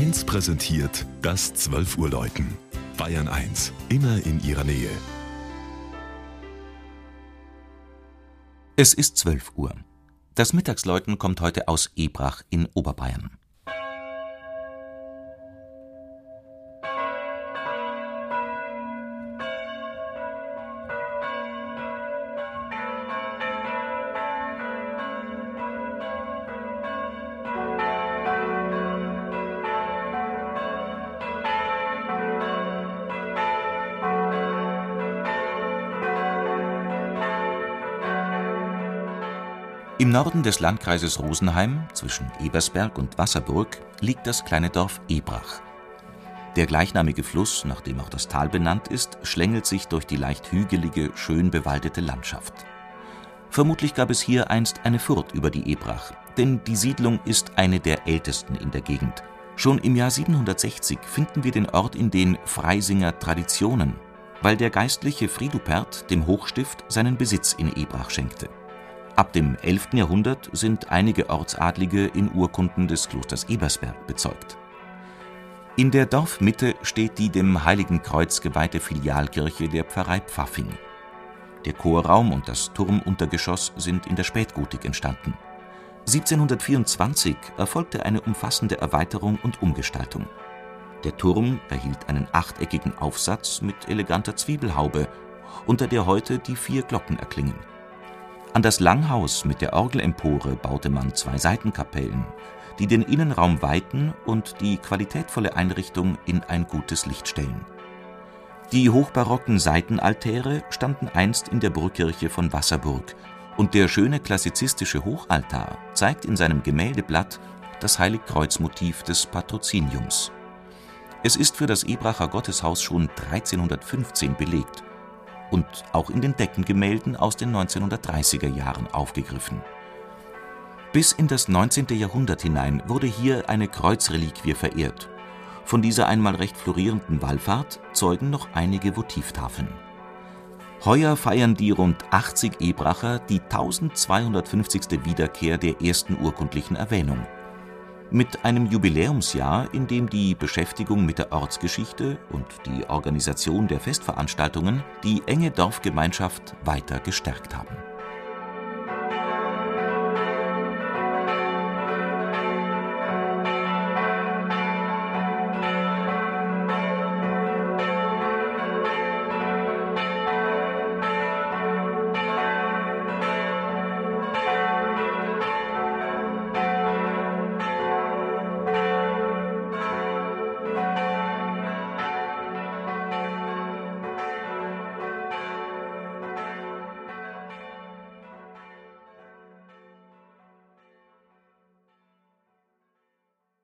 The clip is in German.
1 präsentiert das 12 Uhr Läuten. Bayern 1, immer in ihrer Nähe. Es ist 12 Uhr. Das Mittagsläuten kommt heute aus Ebrach in Oberbayern. Im Norden des Landkreises Rosenheim, zwischen Ebersberg und Wasserburg, liegt das kleine Dorf Ebrach. Der gleichnamige Fluss, nach dem auch das Tal benannt ist, schlängelt sich durch die leicht hügelige, schön bewaldete Landschaft. Vermutlich gab es hier einst eine Furt über die Ebrach, denn die Siedlung ist eine der ältesten in der Gegend. Schon im Jahr 760 finden wir den Ort in den Freisinger Traditionen, weil der geistliche Fridupert dem Hochstift seinen Besitz in Ebrach schenkte. Ab dem 11. Jahrhundert sind einige Ortsadlige in Urkunden des Klosters Ebersberg bezeugt. In der Dorfmitte steht die dem Heiligen Kreuz geweihte Filialkirche der Pfarrei Pfaffing. Der Chorraum und das Turmuntergeschoss sind in der Spätgotik entstanden. 1724 erfolgte eine umfassende Erweiterung und Umgestaltung. Der Turm erhielt einen achteckigen Aufsatz mit eleganter Zwiebelhaube, unter der heute die vier Glocken erklingen. An das Langhaus mit der Orgelempore baute man zwei Seitenkapellen, die den Innenraum weiten und die qualitätvolle Einrichtung in ein gutes Licht stellen. Die hochbarocken Seitenaltäre standen einst in der Burgkirche von Wasserburg und der schöne klassizistische Hochaltar zeigt in seinem Gemäldeblatt das Heiligkreuzmotiv des Patroziniums. Es ist für das Ebracher Gotteshaus schon 1315 belegt und auch in den Deckengemälden aus den 1930er Jahren aufgegriffen. Bis in das 19. Jahrhundert hinein wurde hier eine Kreuzreliquie verehrt. Von dieser einmal recht florierenden Wallfahrt zeugen noch einige Votivtafeln. Heuer feiern die rund 80 Ebracher die 1250. Wiederkehr der ersten urkundlichen Erwähnung mit einem Jubiläumsjahr, in dem die Beschäftigung mit der Ortsgeschichte und die Organisation der Festveranstaltungen die enge Dorfgemeinschaft weiter gestärkt haben